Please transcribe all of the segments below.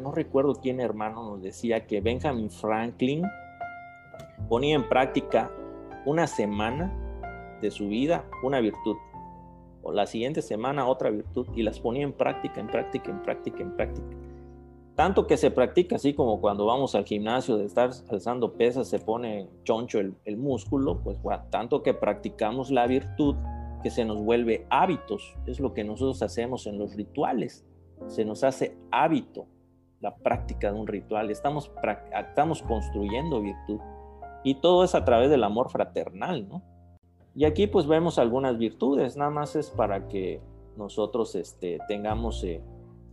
no recuerdo quién hermano nos decía que Benjamin Franklin ponía en práctica una semana de su vida una virtud, o la siguiente semana otra virtud, y las ponía en práctica, en práctica, en práctica, en práctica. Tanto que se practica así como cuando vamos al gimnasio de estar alzando pesas, se pone choncho el, músculo, pues tanto que practicamos la virtud que se nos vuelve hábitos, es lo que nosotros hacemos en los rituales, se nos hace hábito la práctica de un ritual, estamos, estamos construyendo virtud. Y todo es a través del amor fraternal, ¿no? Y aquí pues vemos algunas virtudes, nada más es para que nosotros este, tengamos eh,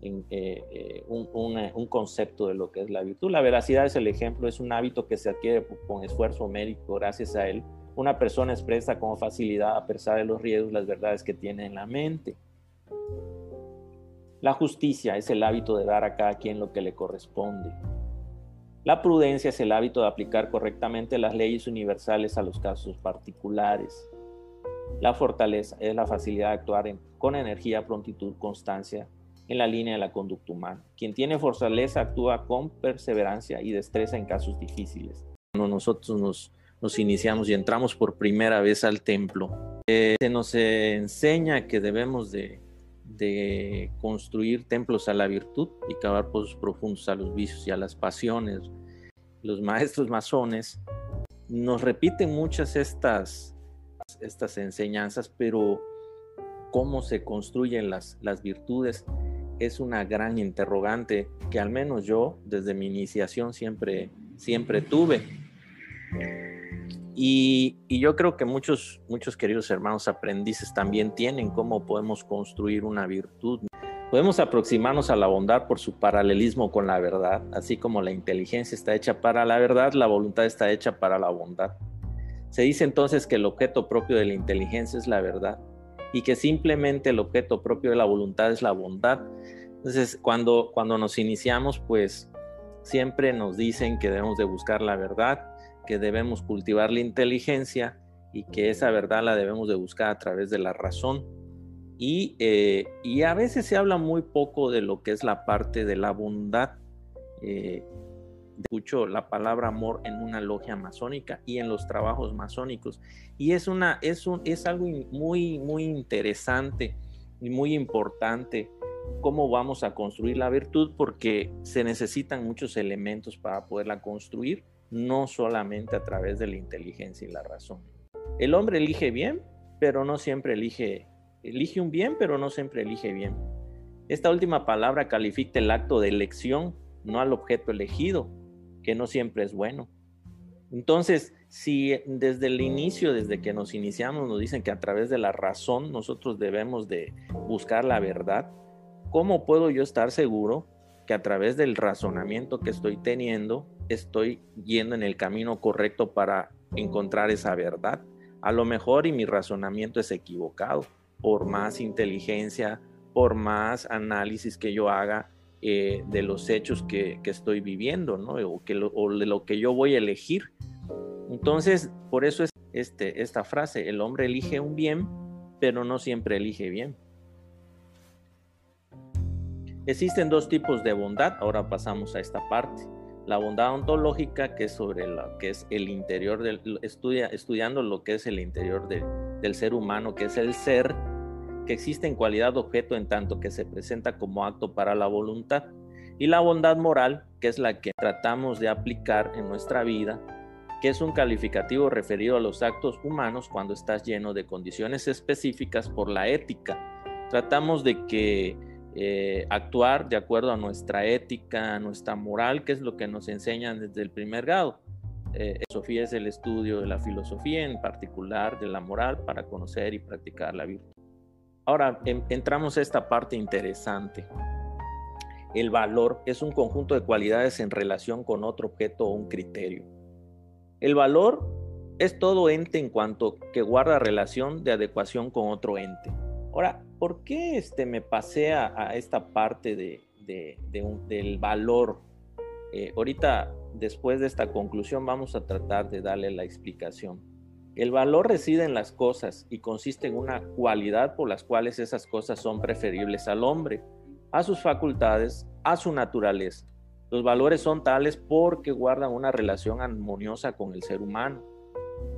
eh, eh, un, concepto de lo que es la virtud. La veracidad es el ejemplo, es un hábito que se adquiere con esfuerzo médico, gracias a él. Una persona expresa con facilidad, a pesar de los riesgos, las verdades que tiene en la mente. La justicia es el hábito de dar a cada quien lo que le corresponde. La prudencia es el hábito de aplicar correctamente las leyes universales a los casos particulares. La fortaleza es la facilidad de actuar con energía, prontitud, constancia en la línea de la conducta humana. Quien tiene fortaleza actúa con perseverancia y destreza en casos difíciles. Cuando nosotros nos, iniciamos y entramos por primera vez al templo, eh, se nos enseña que debemos de de construir templos a la virtud y cavar pozos profundos a los vicios y a las pasiones. Los maestros masones nos repiten muchas estas, estas enseñanzas, pero cómo se construyen las, las virtudes es una gran interrogante que al menos yo desde mi iniciación siempre, siempre tuve. Y, yo creo que muchos, muchos queridos hermanos aprendices también tienen cómo podemos construir una virtud. Podemos aproximarnos a la bondad por su paralelismo con la verdad, así como la inteligencia está hecha para la verdad, la voluntad está hecha para la bondad. Se dice entonces que el objeto propio de la inteligencia es la verdad y que simplemente el objeto propio de la voluntad es la bondad. Entonces, cuando, cuando nos iniciamos, pues siempre nos dicen que debemos de buscar la verdad que debemos cultivar la inteligencia y que esa verdad la debemos de buscar a través de la razón. Y, eh, a veces se habla muy poco de lo que es la parte de la bondad. Eh, escucho la palabra amor en una logia masónica y en los trabajos masónicos. Y es, una, es, un, es algo muy, muy interesante y muy importante cómo vamos a construir la virtud porque se necesitan muchos elementos para poderla construir no solamente a través de la inteligencia y la razón. El hombre elige bien, pero no siempre elige, elige un bien, pero no siempre elige bien. Esta última palabra califica el acto de elección, no al objeto elegido, que no siempre es bueno. Entonces, si desde el inicio, desde que nos iniciamos, nos dicen que a través de la razón nosotros debemos de buscar la verdad, ¿cómo puedo yo estar seguro que a través del razonamiento que estoy teniendo estoy yendo en el camino correcto para encontrar esa verdad. A lo mejor y mi razonamiento es equivocado, por más inteligencia, por más análisis que yo haga eh, de los hechos que, estoy viviendo, ¿no? O, de lo que yo voy a elegir. Entonces, por eso es este, esta frase, el hombre elige un bien, pero no siempre elige bien. Existen dos tipos de bondad, ahora pasamos a esta parte la bondad ontológica, que es sobre lo que es el interior del, estudia, estudiando lo que es el interior del ser humano, que es el ser, que existe en cualidad de objeto en tanto que se presenta como acto para la voluntad. Y la bondad moral, que es la que tratamos de aplicar en nuestra vida, que es un calificativo referido a los actos humanos cuando estás lleno de condiciones específicas por la ética. Tratamos de que eh, actuar de acuerdo a nuestra ética, a nuestra moral, que es lo que nos enseñan desde el primer grado. Eh, Sofía es el estudio de la filosofía, en particular de la moral, para conocer y practicar la virtud. Ahora entramos a esta parte interesante. El valor es un conjunto de cualidades en relación con otro objeto o un criterio. El valor es todo ente en cuanto que guarda relación de adecuación con otro ente. Ahora, ¿por qué este, me pasé a, esta parte de, del valor? Eh, ahorita, después de esta conclusión, vamos a tratar de darle la explicación. El valor reside en las cosas y consiste en una cualidad por las cuales esas cosas son preferibles al hombre, a sus facultades, a su naturaleza. Los valores son tales porque guardan una relación armoniosa con el ser humano.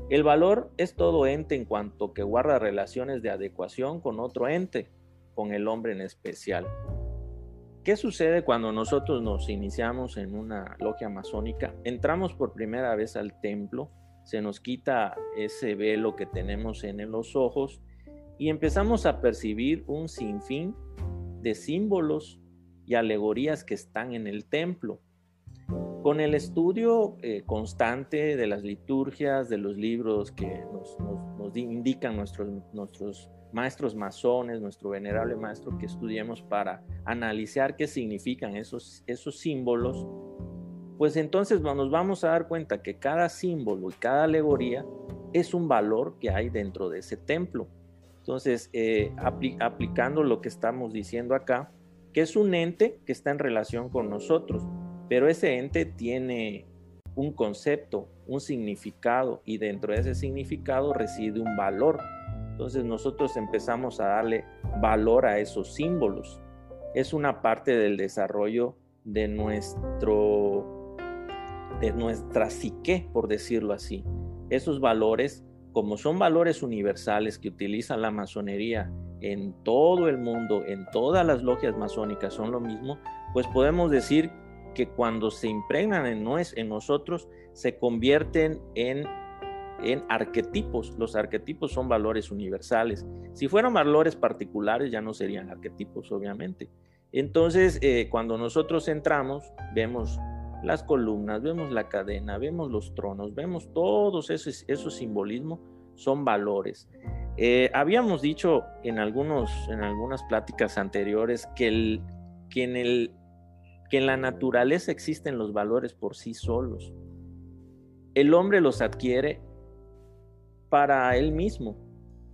El valor es todo ente en cuanto que guarda relaciones de adecuación con otro ente, con el hombre en especial. ¿Qué sucede cuando nosotros nos iniciamos en una logia masónica? Entramos por primera vez al templo, se nos quita ese velo que tenemos en los ojos y empezamos a percibir un sinfín de símbolos y alegorías que están en el templo. Con el estudio eh, constante de las liturgias, de los libros que nos, indican nuestros, maestros masones, nuestro venerable maestro, que estudiemos para analizar qué significan esos, esos símbolos, pues entonces nos vamos a dar cuenta que cada símbolo y cada alegoría es un valor que hay dentro de ese templo. Entonces, eh, aplicando lo que estamos diciendo acá, que es un ente que está en relación con nosotros, pero ese ente tiene un concepto, un significado, y dentro de ese significado reside un valor. Entonces nosotros empezamos a darle valor a esos símbolos. Es una parte del desarrollo de nuestro de nuestra psique, por decirlo así. Esos valores, como son valores universales que utiliza la masonería en todo el mundo, en todas las logias masónicas son lo mismo, pues podemos decir que cuando se impregnan en, en nosotros, se convierten en, en arquetipos. Los arquetipos son valores universales. Si fueran valores particulares, ya no serían arquetipos, obviamente. Entonces, eh, cuando nosotros entramos, vemos las columnas, vemos la cadena, vemos los tronos, vemos todos esos, esos simbolismos, son valores. Eh, habíamos dicho en, algunos, en algunas pláticas anteriores que, el, que, en el, que en la naturaleza existen los valores por sí solos. El hombre los adquiere para él mismo.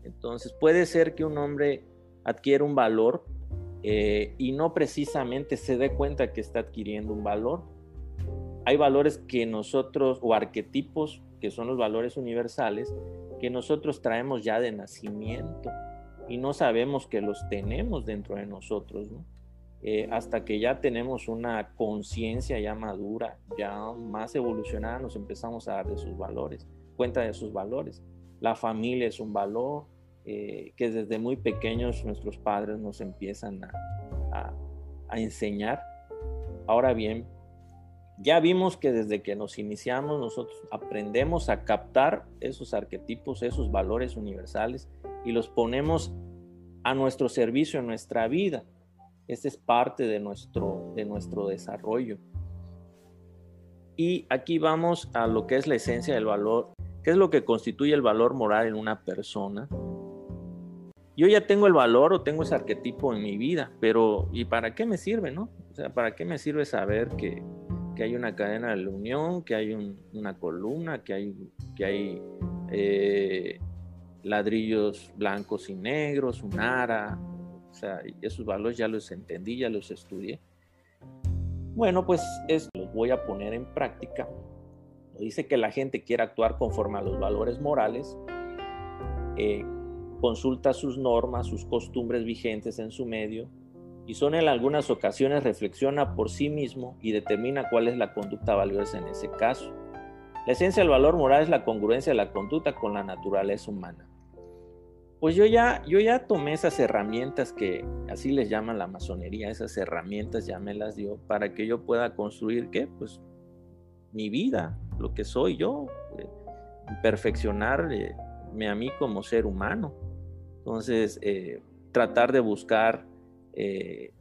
Entonces puede ser que un hombre adquiera un valor eh, y no precisamente se dé cuenta que está adquiriendo un valor. Hay valores que nosotros, o arquetipos, que son los valores universales, que nosotros traemos ya de nacimiento y no sabemos que los tenemos dentro de nosotros, eh, hasta que ya tenemos una conciencia ya madura, ya más evolucionada, nos empezamos a dar de sus valores, cuenta de sus valores. La familia es un valor eh, que desde muy pequeños nuestros padres nos empiezan a, a enseñar. Ahora bien, ya vimos que desde que nos iniciamos nosotros aprendemos a captar esos arquetipos, esos valores universales y los ponemos a nuestro servicio en nuestra vida. Esta es parte de nuestro, de nuestro desarrollo. Y aquí vamos a lo que es la esencia del valor, qué es lo que constituye el valor moral en una persona. Yo ya tengo el valor o tengo ese arquetipo en mi vida, pero ¿y para qué me sirve, no? O sea, ¿para qué me sirve saber que, que hay una cadena de la unión, que hay una columna, que hay, que hay eh, ladrillos blancos y negros, un ara, o sea, esos valores ya los entendí, ya los estudié. Bueno, pues esto los voy a poner en práctica. Dice que la gente quiere actuar conforme a los valores morales, eh, consulta sus normas, sus costumbres vigentes en su medio, y son en algunas ocasiones reflexiona por sí mismo y determina cuál es la conducta valiosa en ese caso. La esencia del valor moral es la congruencia de la conducta con la naturaleza humana. Pues yo ya, yo ya tomé esas herramientas que así les llaman la masonería, esas herramientas ya me las dio para que yo pueda construir, ¿qué? Pues mi vida, lo que soy yo, eh, perfeccionarme a mí como ser humano. Entonces, eh, tratar de buscar eh,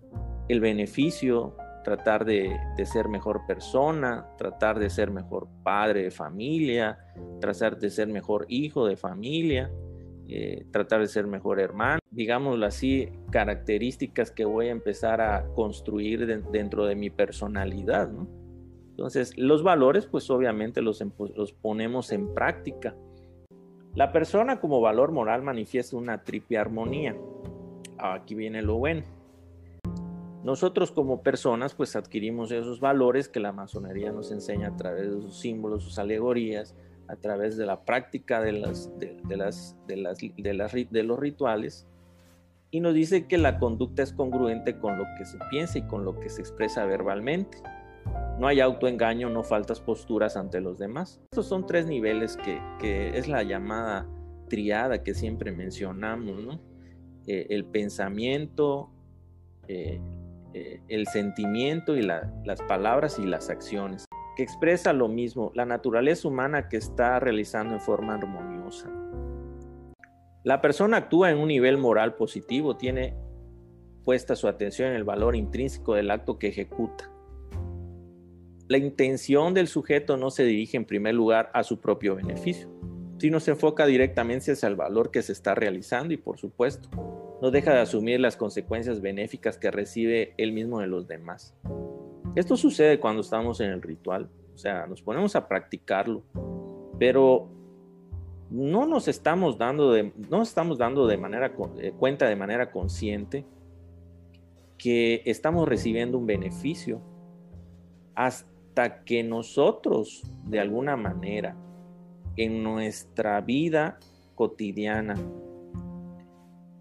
el beneficio, tratar de, ser mejor persona, tratar de ser mejor padre de familia, tratar de ser mejor hijo de familia, eh, tratar de ser mejor hermano, digámoslo así, características que voy a empezar a construir dentro de mi personalidad. Entonces, los valores, pues obviamente los, los ponemos en práctica. La persona como valor moral manifiesta una triple armonía. Aquí viene lo bueno nosotros como personas pues adquirimos esos valores que la masonería nos enseña a través de sus símbolos, sus alegorías, a través de la práctica de, las, de, las, de, las, de, los rituales y nos dice que la conducta es congruente con lo que se piensa y con lo que se expresa verbalmente. no hay autoengaño, no faltas posturas ante los demás. Estos son tres niveles que, es la llamada triada que siempre mencionamos, ¿no? Eh, el pensamiento, eh, eh, el sentimiento y las palabras y las acciones, que expresa lo mismo, la naturaleza humana que está realizando en forma armoniosa. La persona actúa en un nivel moral positivo, tiene puesta su atención en el valor intrínseco del acto que ejecuta. La intención del sujeto no se dirige en primer lugar a su propio beneficio, sino se enfoca directamente hacia el valor que se está realizando y por supuesto no deja de asumir las consecuencias benéficas que recibe él mismo de los demás. Esto sucede cuando estamos en el ritual, o sea, nos ponemos a practicarlo, pero no nos estamos dando de, no estamos dando de manera eh, cuenta de manera consciente que estamos recibiendo un beneficio hasta que nosotros de alguna manera en nuestra vida cotidiana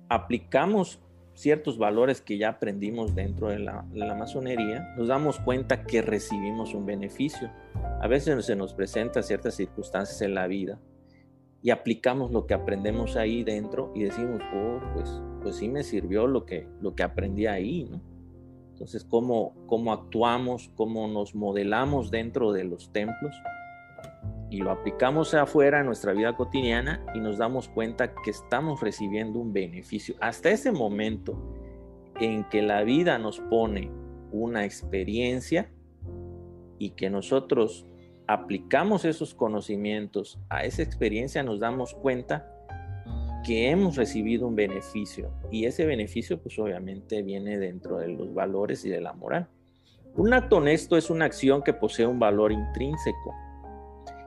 aplicamos ciertos valores que ya aprendimos dentro de la, masonería, nos damos cuenta que recibimos un beneficio. A veces se nos presenta ciertas circunstancias en la vida y aplicamos lo que aprendemos ahí dentro y decimos, oh, pues, pues sí me sirvió lo que, lo que aprendí ahí, ¿no? Entonces, ¿cómo, cómo actuamos, cómo nos modelamos dentro de los templos y lo aplicamos afuera en nuestra vida cotidiana y nos damos cuenta que estamos recibiendo un beneficio. Hasta ese momento en que la vida nos pone una experiencia y que nosotros aplicamos esos conocimientos a esa experiencia, nos damos cuenta que hemos recibido un beneficio y ese beneficio pues obviamente viene dentro de los valores y de la moral. Un acto honesto es una acción que posee un valor intrínseco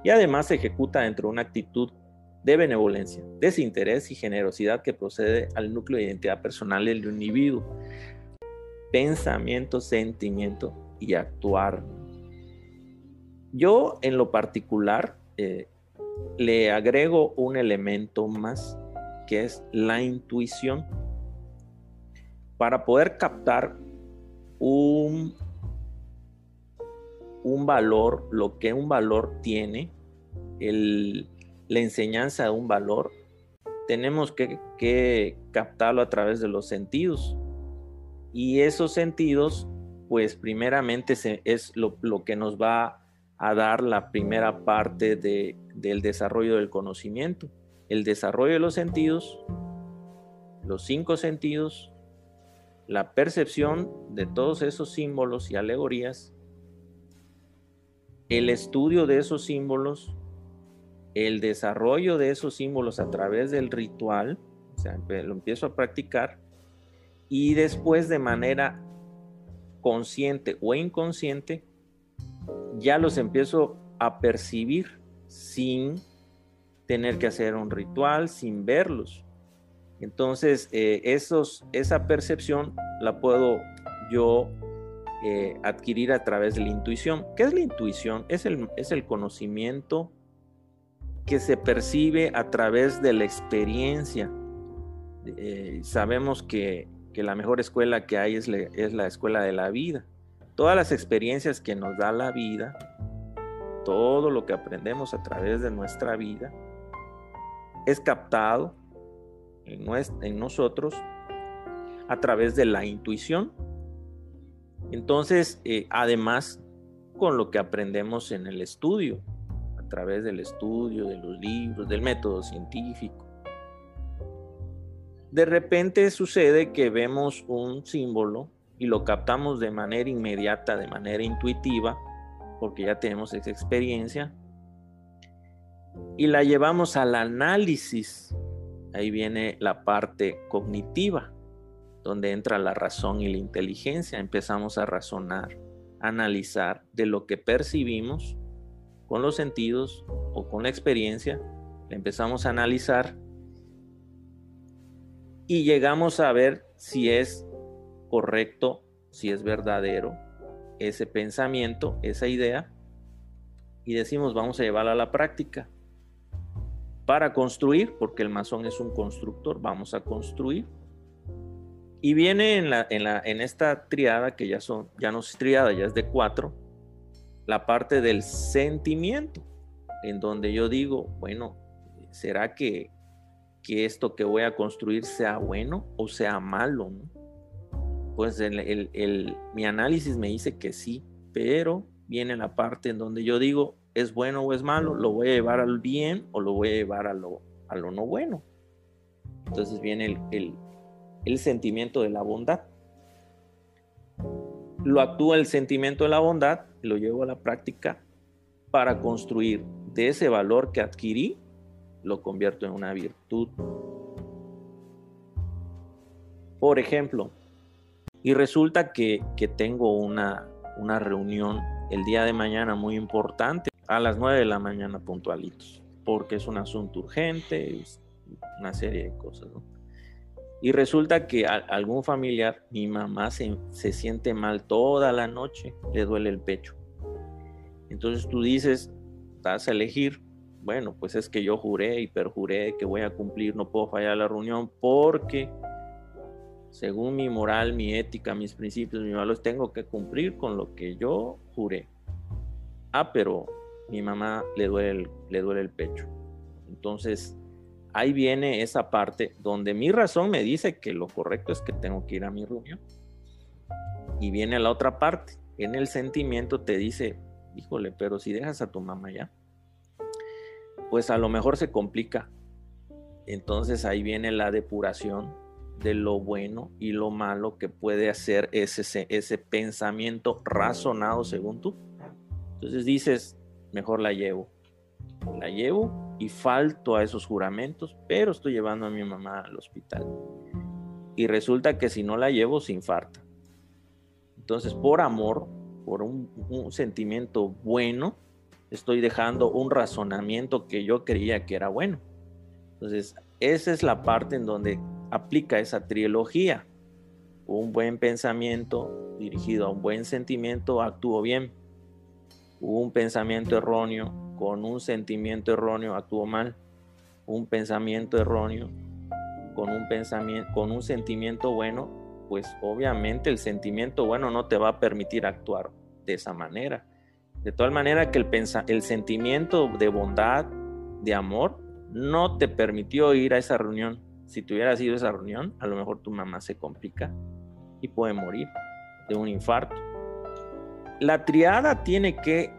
y además se ejecuta dentro de una actitud de benevolencia, desinterés y generosidad que procede al núcleo de identidad personal del individuo. Pensamiento, sentimiento y actuar yo en lo particular eh, le agrego un elemento más que es la intuición para poder captar un, un valor, lo que un valor tiene, la enseñanza de un valor, tenemos que, captarlo a través de los sentidos. Y esos sentidos, pues primeramente es lo, lo que nos va a dar la primera parte de, del desarrollo del conocimiento. El desarrollo de los sentidos, los cinco sentidos, la percepción de todos esos símbolos y alegorías, el estudio de esos símbolos, el desarrollo de esos símbolos a través del ritual, o sea, lo empiezo a practicar, y después de manera consciente o inconsciente, ya los empiezo a percibir sin tener que hacer un ritual, sin verlos. Entonces, eh, esos, esa percepción la puedo yo eh, adquirir a través de la intuición. ¿Qué es la intuición? Es el, es el conocimiento que se percibe a través de la experiencia. Eh, sabemos que, que, la mejor escuela que hay es, la escuela de la vida todas las experiencias que nos da la vida, todo lo que aprendemos a través de nuestra vida, es captado en, nosotros a través de la intuición. Entonces, eh, además, con lo que aprendemos en el estudio, a través del estudio, de los libros, del método científico. De repente sucede que vemos un símbolo y lo captamos de manera inmediata, de manera intuitiva, porque ya tenemos esa experiencia, y la llevamos al análisis. Ahí viene la parte cognitiva, donde entra la razón y la inteligencia. Empezamos a razonar, analizar de lo que percibimos con los sentidos o con la experiencia. Empezamos a analizar y llegamos a ver si es correcto, si es verdadero ese pensamiento, esa idea, y decimos vamos a llevarla a la práctica. Para construir, porque el masón es un constructor, vamos a construir. Y viene en, la, en, la, en esta triada, que ya, son, ya no es triada, ya es de cuatro, la parte del sentimiento, en donde yo digo, bueno, ¿será que, que esto que voy a construir sea bueno o sea malo? Pues el, mi análisis me dice que sí, pero viene la parte en donde yo digo, ¿es bueno o es malo? ¿Lo voy a llevar al bien o lo voy a llevar a lo, a lo no bueno? Entonces viene el, el sentimiento de la bondad. Lo actúa el sentimiento de la bondad, lo llevo a la práctica para construir de ese valor que adquirí, lo convierto en una virtud. Por ejemplo, y resulta que, tengo una, una reunión el día de mañana muy importante a las 9 de la mañana puntualitos, porque es un asunto urgente, una serie de cosas. Y resulta que algún familiar, mi mamá se, se siente mal toda la noche, le duele el pecho. Entonces tú dices, vas a elegir, bueno, pues es que yo juré y perjuré que voy a cumplir, no puedo fallar la reunión porque según mi moral, mi ética, mis principios, mis valores, tengo que cumplir con lo que yo juré. Ah, pero mi mamá le duele el, le duele el pecho. Entonces, ahí viene esa parte donde mi razón me dice que lo correcto es que tengo que ir a mi reunión. Y viene la otra parte. En el sentimiento te dice, híjole, pero si dejas a tu mamá ya, pues a lo mejor se complica. Entonces ahí viene la depuración de lo bueno y lo malo que puede hacer ese, ese pensamiento razonado según tú. Entonces dices, mejor la llevo. La llevo y falto a esos juramentos, pero estoy llevando a mi mamá al hospital. Y resulta que si no la llevo, se infarta. Entonces, por amor, por un, sentimiento bueno, estoy dejando un razonamiento que yo creía que era bueno. Entonces, esa es la parte en donde aplica esa trilogía. Un buen pensamiento dirigido a un buen sentimiento, actúo bien. Un pensamiento erróneo con un sentimiento erróneo, actúo mal. Un pensamiento erróneo con un pensamiento con un sentimiento bueno, pues obviamente el sentimiento bueno no te va a permitir actuar de esa manera. De tal manera que el, el sentimiento de bondad, de amor, no te permitió ir a esa reunión. Si tuvieras ido a esa reunión, a lo mejor tu mamá se complica y puede morir de un infarto. La triada tiene que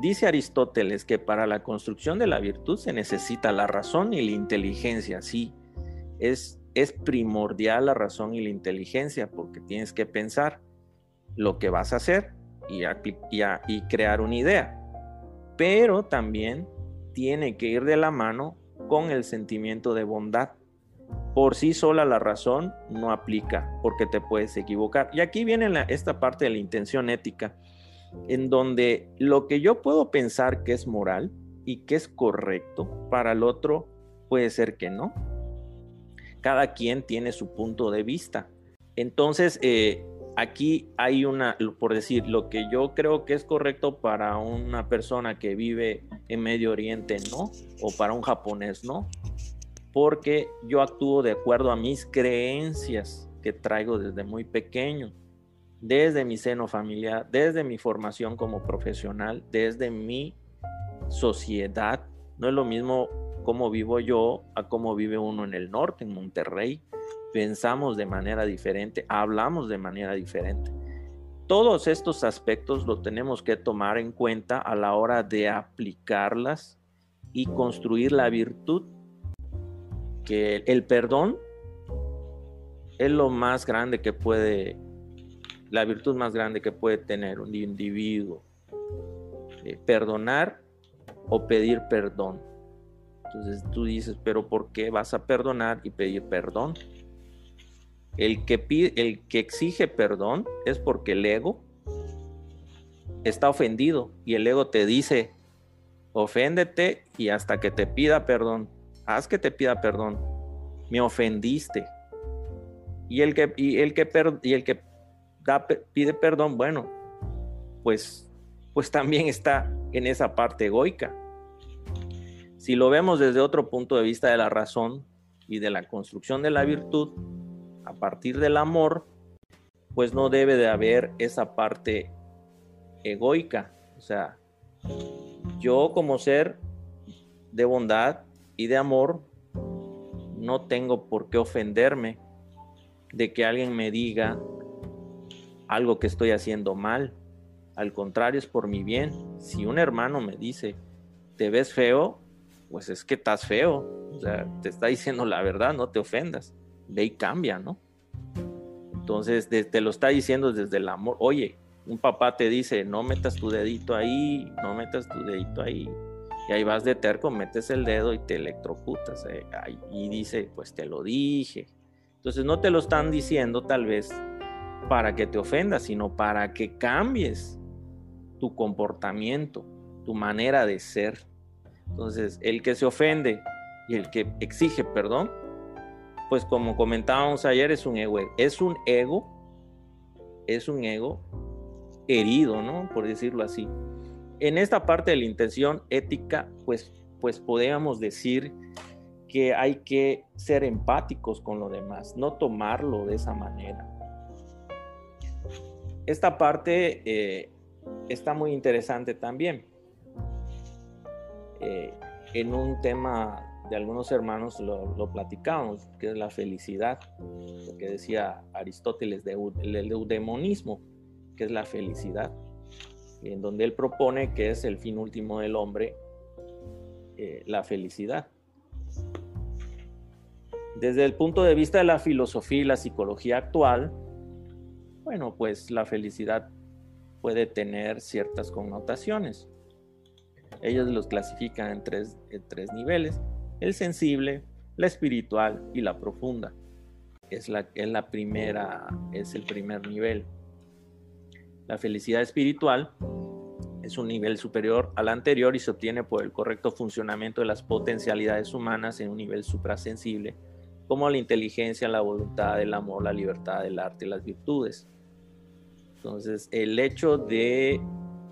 dice Aristóteles, que para la construcción de la virtud se necesita la razón y la inteligencia. Sí, es es primordial la razón y la inteligencia porque tienes que pensar lo que vas a hacer y, y, crear una idea. Pero también tiene que ir de la mano con el sentimiento de bondad. Por sí sola la razón no aplica porque te puedes equivocar. Y aquí viene esta parte de la intención ética, en donde lo que yo puedo pensar que es moral y que es correcto para el otro puede ser que no cada quien tiene su punto de vista. Entonces, eh, aquí hay una, por decir, lo que yo creo que es correcto para una persona que vive en Medio Oriente, no, o para un japonés, no, porque yo actúo de acuerdo a mis creencias que traigo desde muy pequeño, desde mi seno familiar, desde mi formación como profesional, desde mi sociedad. No es lo mismo cómo vivo yo a cómo vive uno en el norte, en Monterrey. Pensamos de manera diferente, hablamos de manera diferente. Todos estos aspectos lo tenemos que tomar en cuenta a la hora de aplicarlas y construir la virtud. Que el perdón es lo más grande que puede, la virtud más grande que puede tener un individuo. Eh, perdonar o pedir perdón. Entonces tú dices, pero ¿por qué vas a perdonar y pedir perdón? El que, pide, el que exige perdón es porque el ego está ofendido y el ego te dice, oféndete y hasta que te pida perdón, haz que te pida perdón, me ofendiste. Y el que, y el que, y el que pide perdón, bueno, pues, pues también está en esa parte egoica. Si lo vemos desde otro punto de vista de la razón y de la construcción de la virtud, a partir del amor, pues no debe de haber esa parte egoica. O sea, yo como ser de bondad y de amor, no tengo por qué ofenderme de que alguien me diga algo que estoy haciendo mal. Al contrario, es por mi bien. Si un hermano me dice, te ves feo, pues es que estás feo. Te está diciendo la verdad, no te ofendas. Ve y cambia, ¿no? Entonces, te lo está diciendo desde el amor. Oye, un papá te dice, no metas tu dedito ahí, no metas tu dedito ahí. Y ahí vas de terco, metes el dedo y te electrocutas. Eh, y dice, pues te lo dije. Entonces no te lo están diciendo tal vez para que te ofendas, sino para que cambies tu comportamiento, tu manera de ser. Entonces, el que se ofende y el que exige perdón, pues como comentábamos ayer, es un ego. Es un ego, es un ego herido, ¿no? Por decirlo así. En esta parte de la intención ética, pues, pues podríamos decir que hay que ser empáticos con lo demás, no tomarlo de esa manera. Esta parte eh, está muy interesante también. Eh, en un tema de algunos hermanos lo, platicamos, que es la felicidad, lo que decía Aristóteles de, el eudemonismo, que es la felicidad, en donde él propone que es el fin último del hombre, eh, la felicidad. Desde el punto de vista de la filosofía y la psicología actual, bueno, pues la felicidad puede tener ciertas connotaciones. Ellos los clasifican en tres, tres niveles, el sensible, la espiritual y la profunda. Es la, es la primera, es el primer nivel. La felicidad espiritual es un nivel superior al anterior y se obtiene por el correcto funcionamiento de las potencialidades humanas en un nivel suprasensible, como la inteligencia, la voluntad, el amor, la libertad, el arte y las virtudes. Entonces, el hecho de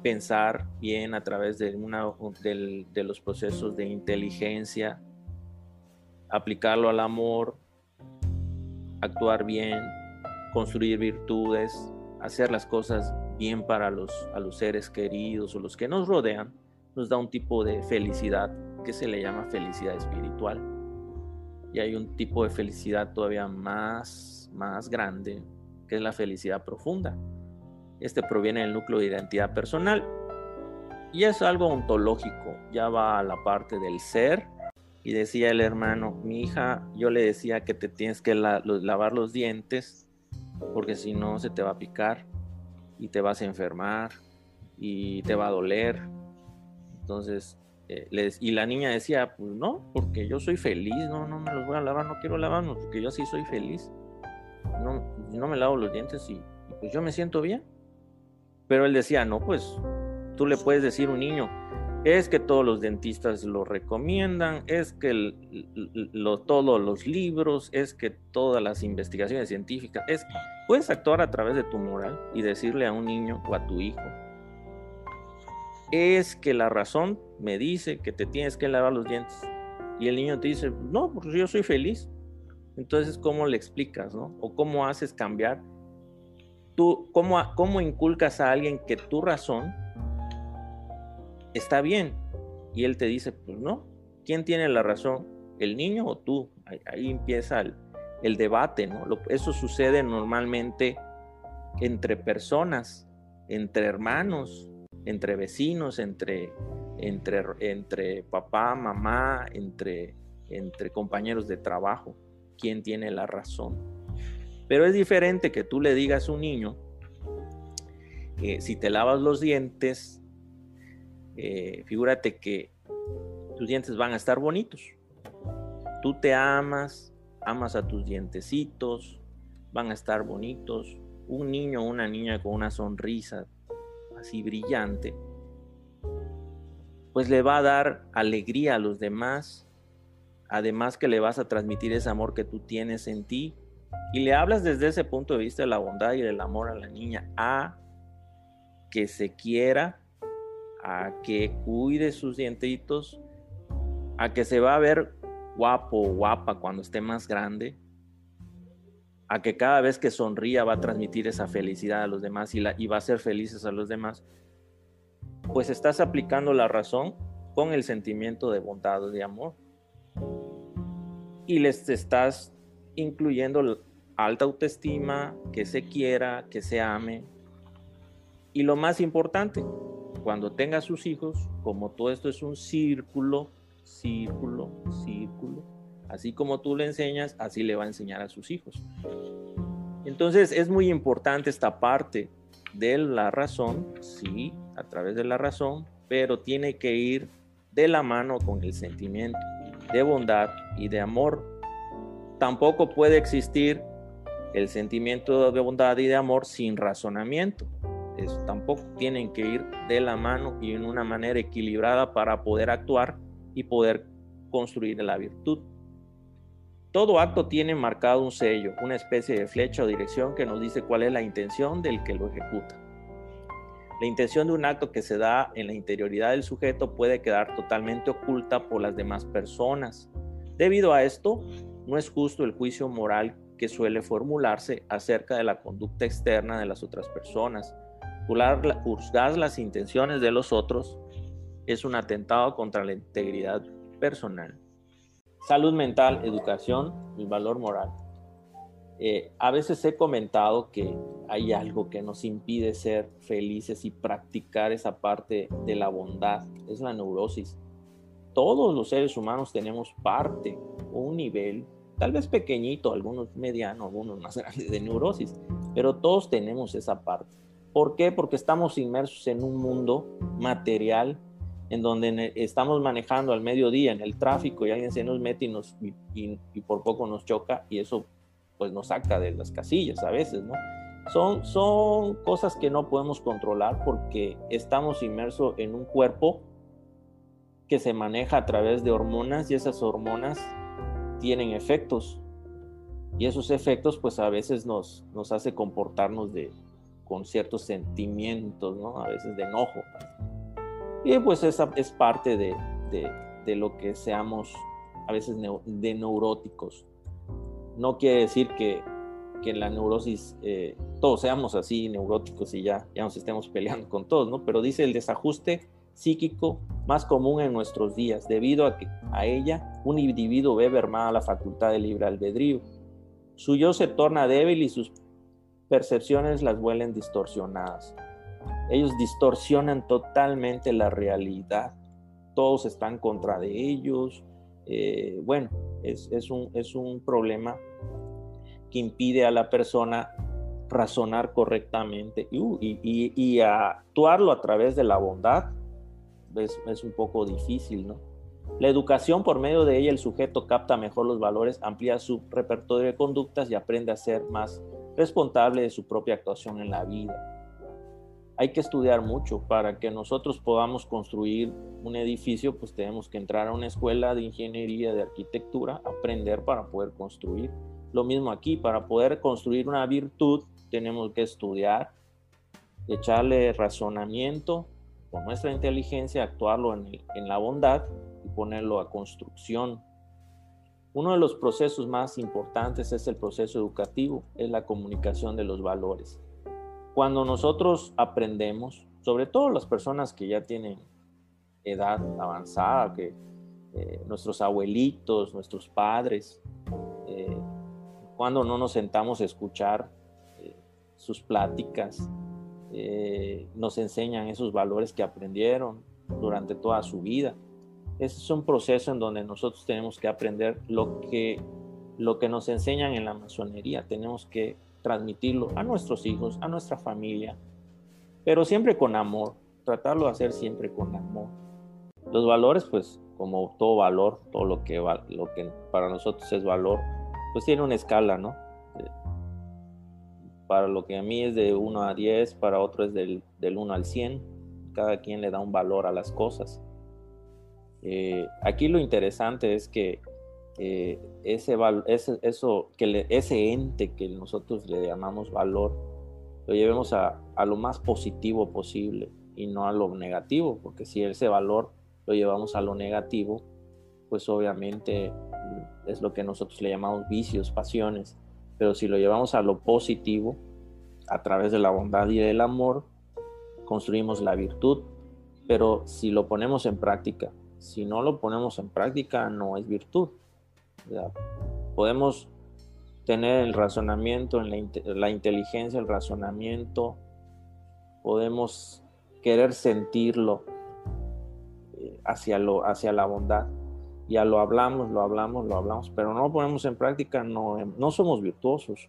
pensar bien a través de, una, de los procesos de inteligencia, aplicarlo al amor, actuar bien, construir virtudes, hacer las cosas bien para los, a los seres queridos o los que nos rodean, nos da un tipo de felicidad que se le llama felicidad espiritual. Y hay un tipo de felicidad todavía más, más grande, que es la felicidad profunda. Este proviene del núcleo de identidad personal y es algo ontológico, ya va a la parte del ser. Y decía el hermano, mi hija, yo le decía que te tienes que lavar los dientes porque si no se te va a picar y te vas a enfermar y te va a doler. Entonces, eh, y la niña decía, pues no, porque yo soy feliz, no, no me los voy a lavar, no quiero lavarlos, porque yo sí soy feliz. No, no me lavo los dientes y, pues yo me siento bien. Pero él decía, no, pues tú le puedes decir a un niño, es que todos los dentistas lo recomiendan, es que todos los libros, es que todas las investigaciones científicas, es puedes actuar a través de tu moral y decirle a un niño o a tu hijo, es que la razón me dice que te tienes que lavar los dientes. Y el niño te dice, no, porque yo soy feliz. Entonces, ¿cómo le explicas, no? O cómo haces cambiar. Tú, ¿cómo, cómo inculcas a alguien que tu razón está bien. Y él te dice, pues no, ¿quién tiene la razón? ¿El niño o tú? Ahí, empieza el, debate, ¿no? eso sucede normalmente entre personas, entre hermanos, entre vecinos, entre, entre, entre papá, mamá, entre, entre compañeros de trabajo. ¿Quién tiene la razón? Pero es diferente que tú le digas a un niño, que si te lavas los dientes, eh, figúrate que tus dientes van a estar bonitos. Tú te amas, amas a tus dientecitos, van a estar bonitos. Un niño o una niña con una sonrisa así brillante, pues le va a dar alegría a los demás. Además que le vas a transmitir ese amor que tú tienes en ti. Y le hablas desde ese punto de vista de la bondad y del amor a la niña, a que se quiera a que cuide sus dientitos, a que se va a ver guapo o guapa cuando esté más grande, a que cada vez que sonría va a transmitir esa felicidad a los demás y, y va a ser felices a los demás, pues estás aplicando la razón con el sentimiento de bondad o de amor. Y les estás incluyendo alta autoestima, que se quiera, que se ame. Y lo más importante, cuando tenga sus hijos, como todo esto es un círculo, círculo, círculo, así como tú le enseñas, así le va a enseñar a sus hijos. Entonces es muy importante esta parte de la razón, sí, a través de la razón, pero tiene que ir de la mano con el sentimiento de bondad y de amor. Tampoco puede existir el sentimiento de bondad y de amor sin razonamiento. Eso tampoco tienen que ir de la mano y en una manera equilibrada para poder actuar y poder construir la virtud. Todo acto tiene marcado un sello, una especie de flecha o dirección que nos dice cuál es la intención del que lo ejecuta. La intención de un acto que se da en la interioridad del sujeto puede quedar totalmente oculta por las demás personas. Debido a esto, no es justo el juicio moral que suele formularse acerca de la conducta externa de las otras personas. Juzgar las intenciones de los otros es un atentado contra la integridad personal. Salud mental, educación y valor moral. Eh, a veces he comentado que hay algo que nos impide ser felices y practicar esa parte de la bondad, es la neurosis. Todos los seres humanos tenemos parte un nivel tal vez pequeñito, algunos medianos, algunos más grandes de neurosis, pero todos tenemos esa parte. ¿Por qué? Porque estamos inmersos en un mundo material en donde estamos manejando al mediodía en el tráfico y alguien se nos mete y, nos, y, por poco nos choca y eso pues nos saca de las casillas a veces, ¿no? Son, son cosas que no podemos controlar porque estamos inmersos en un cuerpo que se maneja a través de hormonas y esas hormonas tienen efectos. Y esos efectos pues a veces nos, nos hace comportarnos de, con ciertos sentimientos, ¿no? A veces de enojo. Y pues esa es parte de, de, lo que seamos a veces de neuróticos. No quiere decir que, que la neurosis, eh, todos seamos así neuróticos y ya, ya nos estemos peleando con todos, ¿no? Pero dice el desajuste psíquico más común en nuestros días, debido a que a ella un individuo ve mermada la facultad de libre albedrío. Su yo se torna débil y sus percepciones las vuelven distorsionadas. Ellos distorsionan totalmente la realidad. Todos están contra de ellos. Eh, bueno, es, un, es un problema que impide a la persona razonar correctamente y, y, y, actuarlo a través de la bondad es, un poco difícil, ¿no? La educación, por medio de ella, el sujeto capta mejor los valores, amplía su repertorio de conductas y aprende a ser más responsable de su propia actuación en la vida. Hay que estudiar mucho para que nosotros podamos construir un edificio, pues tenemos que entrar a una escuela de ingeniería, de arquitectura, aprender para poder construir. Lo mismo aquí, para poder construir una virtud, tenemos que estudiar, echarle razonamiento, con nuestra inteligencia actuarlo en, la bondad y ponerlo a construcción. Uno de los procesos más importantes es el proceso educativo, es la comunicación de los valores. Cuando nosotros aprendemos, sobre todo las personas que ya tienen edad avanzada, que eh, nuestros abuelitos, nuestros padres, eh, cuando no nos sentamos a escuchar eh, sus pláticas, eh, nos enseñan esos valores que aprendieron durante toda su vida. Es un proceso en donde nosotros tenemos que aprender lo que, lo que nos enseñan en la masonería. Tenemos que transmitirlo a nuestros hijos, a nuestra familia, pero siempre con amor, tratarlo de hacer siempre con amor. Los valores, pues como todo valor, todo lo que, lo que para nosotros es valor, pues tiene una escala, ¿no? Para lo que a mí es de 1 a 10, para otro es del, del 1 al 100. Cada quien le da un valor a las cosas. Eh, aquí lo interesante es que eh, ese, eso, que ese ente que nosotros le llamamos valor, lo llevemos a, a, lo más positivo posible y no a lo negativo, porque si ese valor lo llevamos a lo negativo, pues obviamente es lo que nosotros le llamamos vicios, pasiones pero si lo llevamos a lo positivo, a través de la bondad y del amor, construimos la virtud. pero si lo ponemos en práctica, si no lo ponemos en práctica, no es virtud. podemos tener el razonamiento, la, inteligencia, el razonamiento, podemos querer sentirlo eh, hacia, lo, hacia la bondad. Ya lo hablamos, lo hablamos, lo hablamos, pero no lo ponemos en práctica, no, no somos virtuosos.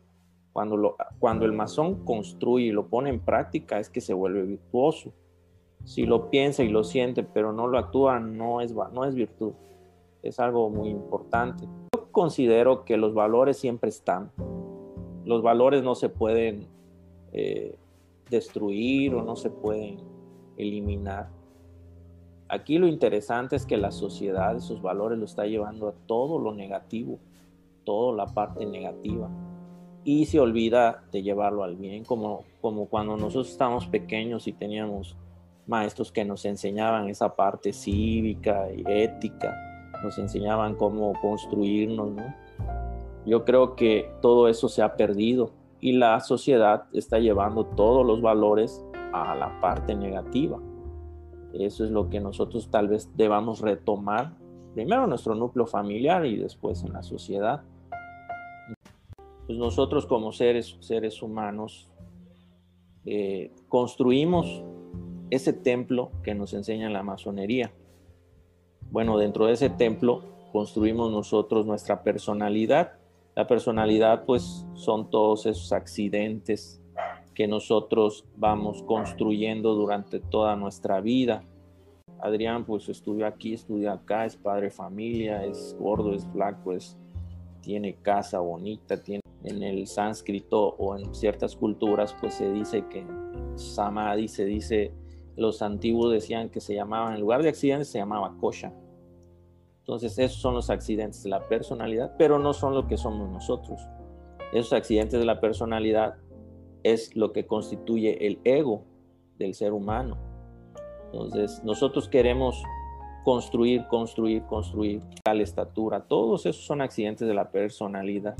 Cuando, lo, cuando el masón construye y lo pone en práctica es que se vuelve virtuoso. Si lo piensa y lo siente, pero no lo actúa, no es, no es virtud. Es algo muy importante considero que los valores siempre están. Los valores no se pueden eh, destruir o no se pueden eliminar. Aquí lo interesante es que la sociedad esos valores lo está llevando a todo lo negativo, toda la parte negativa. Y se olvida de llevarlo al bien, como, como cuando nosotros estábamos pequeños y teníamos maestros que nos enseñaban esa parte cívica y ética nos enseñaban cómo construirnos, ¿no? Yo creo que todo eso se ha perdido y la sociedad está llevando todos los valores a la parte negativa. Eso es lo que nosotros tal vez debamos retomar, primero nuestro núcleo familiar y después en la sociedad. Pues nosotros como seres, seres humanos eh, construimos ese templo que nos enseña la masonería. Bueno, dentro de ese templo construimos nosotros nuestra personalidad. La personalidad pues son todos esos accidentes que nosotros vamos construyendo durante toda nuestra vida. Adrián pues estudió aquí, estudió acá, es padre familia, es gordo, es flaco, es, tiene casa bonita, tiene en el sánscrito o en ciertas culturas pues se dice que samadhi se dice los antiguos decían que se llamaban, en lugar de accidentes, se llamaba kosha. Entonces, esos son los accidentes de la personalidad, pero no son lo que somos nosotros. Esos accidentes de la personalidad es lo que constituye el ego del ser humano. Entonces, nosotros queremos construir, construir, construir tal estatura. Todos esos son accidentes de la personalidad.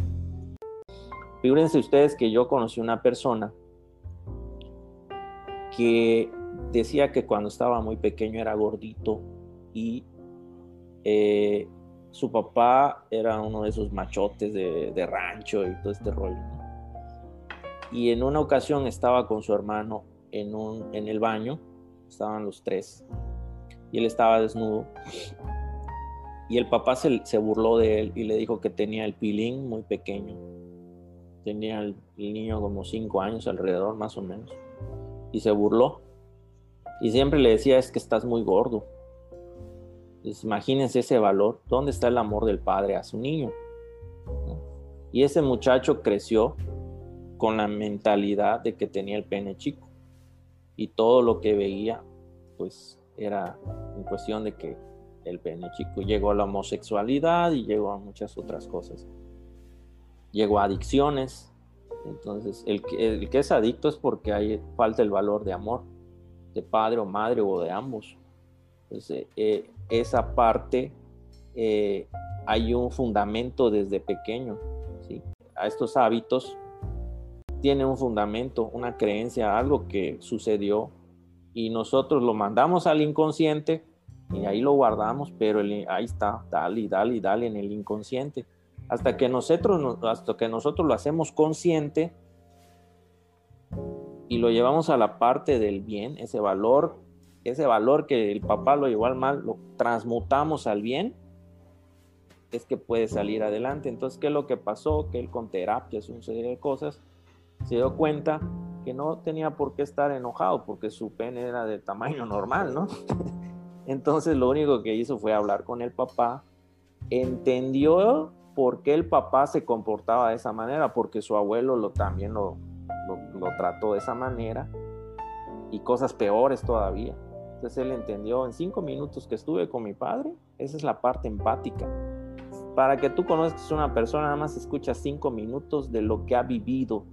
Fíjense ustedes que yo conocí una persona que decía que cuando estaba muy pequeño era gordito y eh, su papá era uno de esos machotes de, rancho y todo este rollo. Y en una ocasión estaba con su hermano en, un, en el baño, estaban los tres, y él estaba desnudo. Y el papá se, se burló de él y le dijo que tenía el pilín muy pequeño. Tenía el niño como cinco años alrededor, más o menos. Y se burló. Y siempre le decía, es que estás muy gordo. Pues imagínense ese valor. ¿Dónde está el amor del padre a su niño? Y ese muchacho creció con la mentalidad de que tenía el pene chico. Y todo lo que veía, pues era en cuestión de que el pene chico llegó a la homosexualidad y llegó a muchas otras cosas. Llegó a adicciones. Entonces, el que, es adicto es porque hay falta el valor de amor de padre o madre o de ambos. Entonces, eh, esa parte eh, hay un fundamento desde pequeño. ¿sí? A estos hábitos tiene un fundamento, una creencia, algo que sucedió y nosotros lo mandamos al inconsciente y ahí lo guardamos, pero ahí está, dale dale dale en el inconsciente. Hasta que nosotros, hasta que nosotros lo hacemos consciente, y lo llevamos a la parte del bien, ese valor, ese valor que el papá lo llevó al mal, lo transmutamos al bien, es que puede salir adelante. Entonces, ¿qué es lo que pasó? Que él con terapias, un serie de cosas, se dio cuenta que no tenía por qué estar enojado porque su pene era de tamaño normal, ¿no? Entonces lo único que hizo fue hablar con el papá, entendió por qué el papá se comportaba de esa manera, porque su abuelo lo, también lo, lo, trató de esa manera y cosas peores todavía. Entonces él entendió en cinco minutos que estuve con mi padre, esa es la parte empática. Para que tú conozcas a una persona, nada más escuchas cinco minutos de lo que ha vivido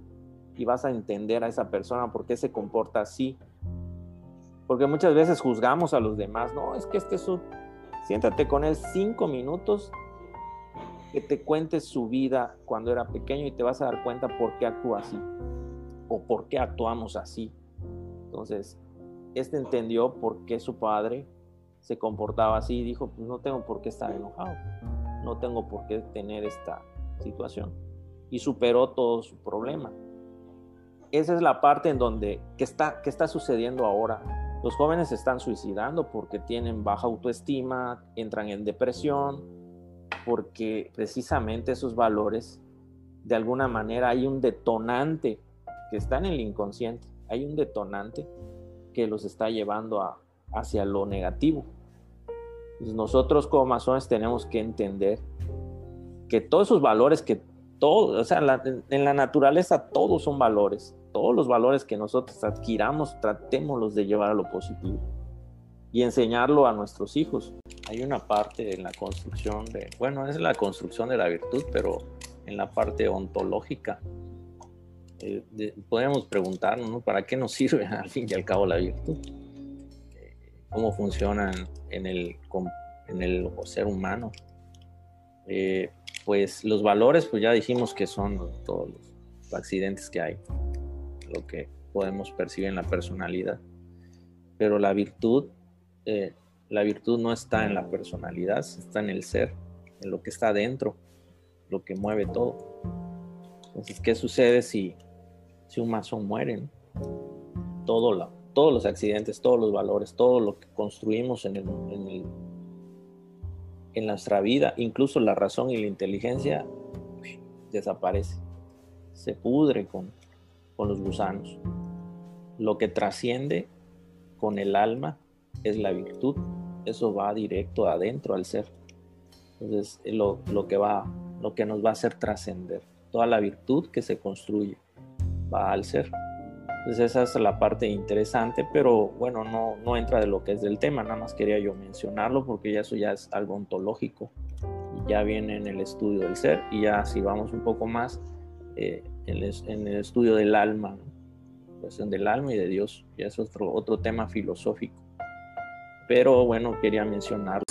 y vas a entender a esa persona por qué se comporta así. Porque muchas veces juzgamos a los demás, no, es que este es un... Siéntate con él cinco minutos que te cuente su vida cuando era pequeño y te vas a dar cuenta por qué actúa así o por qué actuamos así. Entonces, este entendió por qué su padre se comportaba así y dijo, pues no tengo por qué estar enojado, no tengo por qué tener esta situación. Y superó todo su problema. Esa es la parte en donde, ¿qué está, qué está sucediendo ahora? Los jóvenes se están suicidando porque tienen baja autoestima, entran en depresión, porque precisamente esos valores, de alguna manera hay un detonante que está en el inconsciente, hay un detonante que los está llevando a, hacia lo negativo. nosotros como masones tenemos que entender que todos esos valores que todo, o sea, en la naturaleza todos son valores, todos los valores que nosotros adquiramos, tratémoslos de llevar a lo positivo y enseñarlo a nuestros hijos. Hay una parte en la construcción de, bueno, es la construcción de la virtud, pero en la parte ontológica, eh, podemos preguntarnos, ¿no? ¿Para qué nos sirve al fin y al cabo la virtud? ¿Cómo funciona en el, en el ser humano? Eh, pues los valores, pues ya dijimos que son todos los accidentes que hay, lo que podemos percibir en la personalidad. Pero la virtud, eh, la virtud no está en la personalidad, está en el ser, en lo que está dentro, lo que mueve todo. Entonces, ¿qué sucede si, si un masón muere? Todo todos los accidentes, todos los valores, todo lo que construimos en el, en el en nuestra vida, incluso la razón y la inteligencia, desaparece, se pudre con, con los gusanos. Lo que trasciende con el alma es la virtud, eso va directo adentro al ser. Entonces, lo, lo que va, lo que nos va a hacer trascender, toda la virtud que se construye va al ser. Entonces esa es la parte interesante, pero bueno, no, no entra de lo que es del tema, nada más quería yo mencionarlo porque ya eso ya es algo ontológico ya viene en el estudio del ser y ya si vamos un poco más eh, en, el, estudio del alma, cuestión del alma y de Dios, ya es otro, otro tema filosófico. Pero bueno, quería mencionarlo.